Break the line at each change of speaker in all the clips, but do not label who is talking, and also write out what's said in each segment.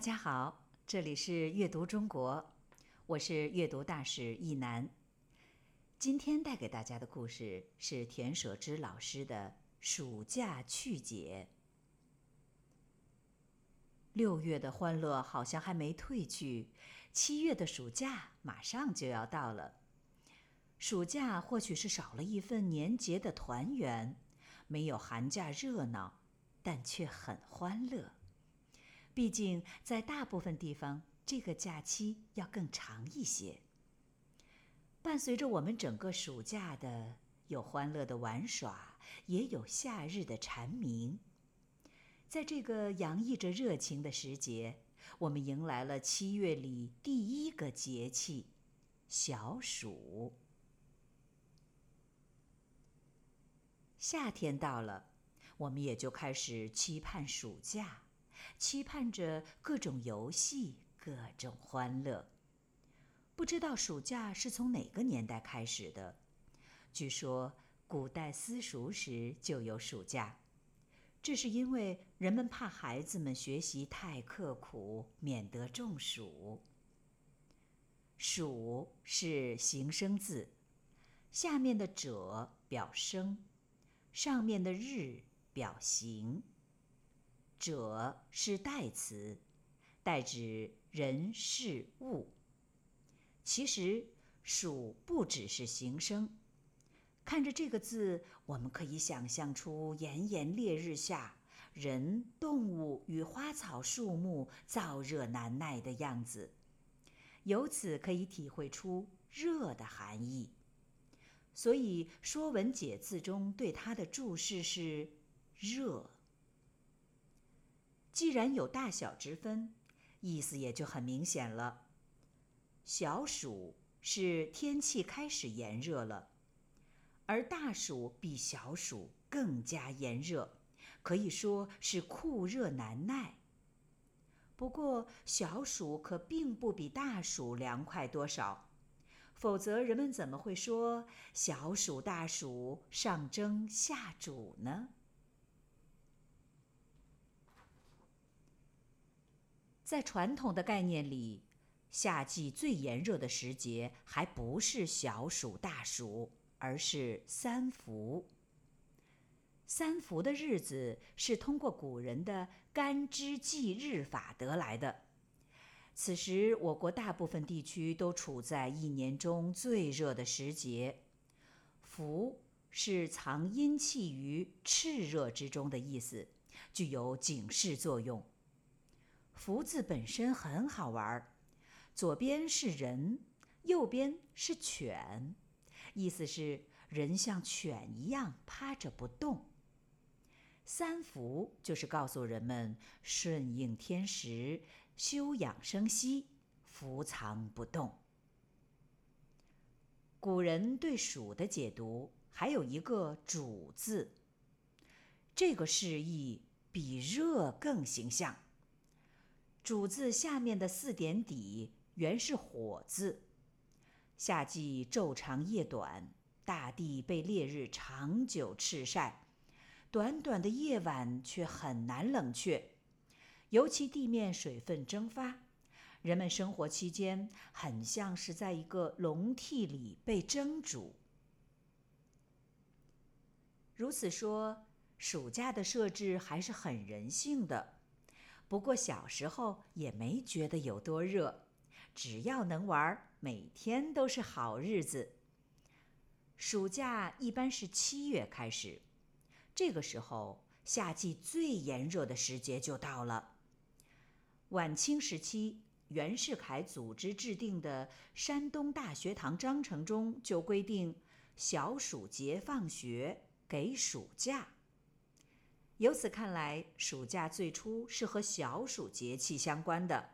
大家好，这里是阅读中国，我是阅读大使易楠。今天带给大家的故事是田舍之老师的《暑假趣解》。六月的欢乐好像还没褪去，七月的暑假马上就要到了。暑假或许是少了一份年节的团圆，没有寒假热闹，但却很欢乐。毕竟，在大部分地方，这个假期要更长一些。伴随着我们整个暑假的，有欢乐的玩耍，也有夏日的蝉鸣。在这个洋溢着热情的时节，我们迎来了七月里第一个节气——小暑。夏天到了，我们也就开始期盼暑假。期盼着各种游戏，各种欢乐。不知道暑假是从哪个年代开始的？据说古代私塾时就有暑假，这是因为人们怕孩子们学习太刻苦，免得中暑。暑是形声字，下面的者表声，上面的日表形。者是代词，代指人事物。其实暑不只是形声，看着这个字，我们可以想象出炎炎烈日下，人、动物与花草树木燥热难耐的样子，由此可以体会出热的含义。所以《说文解字》中对它的注释是热。既然有大小之分，意思也就很明显了。小暑是天气开始炎热了，而大暑比小暑更加炎热，可以说是酷热难耐。不过小暑可并不比大暑凉快多少，否则人们怎么会说小暑大暑上蒸下煮呢？在传统的概念里，夏季最炎热的时节还不是小暑大暑，而是三伏。三伏的日子是通过古人的干支纪日法得来的。此时，我国大部分地区都处在一年中最热的时节。伏是藏阴气于炽热之中的意思，具有警示作用。福字本身很好玩，左边是人，右边是犬，意思是人像犬一样趴着不动。三伏就是告诉人们顺应天时，休养生息，伏藏不动。古人对暑的解读还有一个“主”字，这个释义比热更形象。主字下面的四点底原是火字。夏季昼长夜短，大地被烈日长久赤晒，短短的夜晚却很难冷却，尤其地面水分蒸发，人们生活期间很像是在一个笼屉里被蒸煮。如此说，暑假的设置还是很人性的。不过小时候也没觉得有多热，只要能玩，每天都是好日子。暑假一般是七月开始，这个时候夏季最炎热的时节就到了。晚清时期，袁世凯组织制定的《山东大学堂章程》中就规定，小暑节放学，给暑假。由此看来，暑假最初是和小暑节气相关的。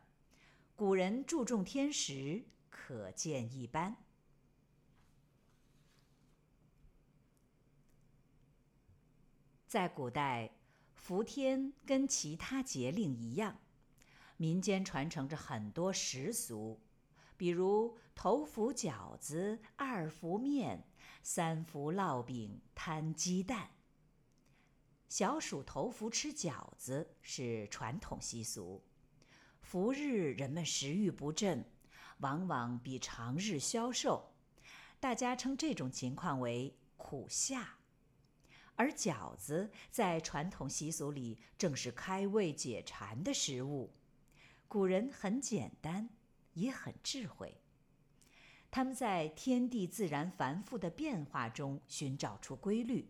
古人注重天时，可见一斑。在古代，伏天跟其他节令一样，民间传承着很多食俗，比如头伏饺子、二伏面、三伏烙饼、摊鸡蛋。小暑头伏吃饺子是传统习俗，伏日人们食欲不振，往往比常日消瘦，大家称这种情况为苦夏。而饺子在传统习俗里正是开胃解馋的食物。古人很简单，也很智慧。他们在天地自然繁复的变化中寻找出规律，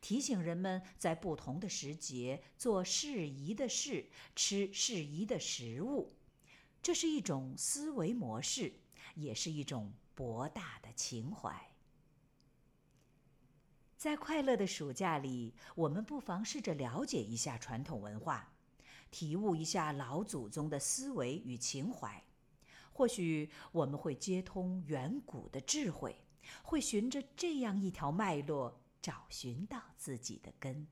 提醒人们在不同的时节做适宜的事，吃适宜的食物。这是一种思维模式，也是一种博大的情怀。在快乐的暑假里，我们不妨试着了解一下传统文化，体悟一下老祖宗的思维与情怀。或许我们会接通远古的智慧，会循着这样一条脉络找寻到自己的根。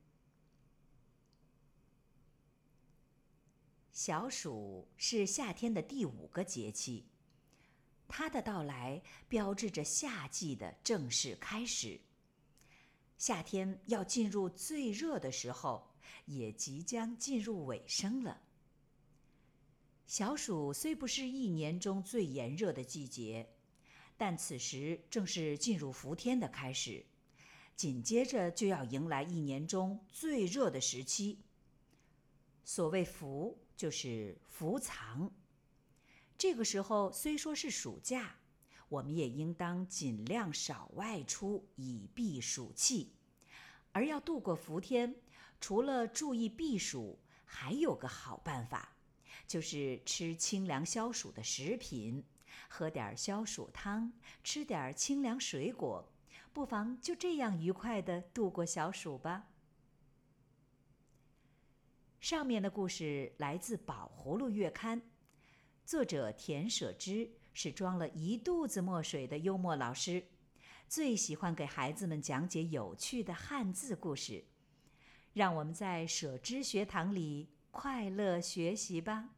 小暑是夏天的第五个节气，它的到来标志着夏季的正式开始。夏天要进入最热的时候，也即将进入尾声了。小暑虽不是一年中最炎热的季节，但此时正是进入伏天的开始，紧接着就要迎来一年中最热的时期。所谓伏，就是伏藏。这个时候虽说是暑假，我们也应当尽量少外出，以避暑气。而要度过伏天，除了注意避暑，还有个好办法。就是吃清凉消暑的食品，喝点消暑汤，吃点清凉水果，不妨就这样愉快的度过小暑吧。上面的故事来自《宝葫芦月刊》，作者田舍之是装了一肚子墨水的幽默老师，最喜欢给孩子们讲解有趣的汉字故事。让我们在舍之学堂里快乐学习吧。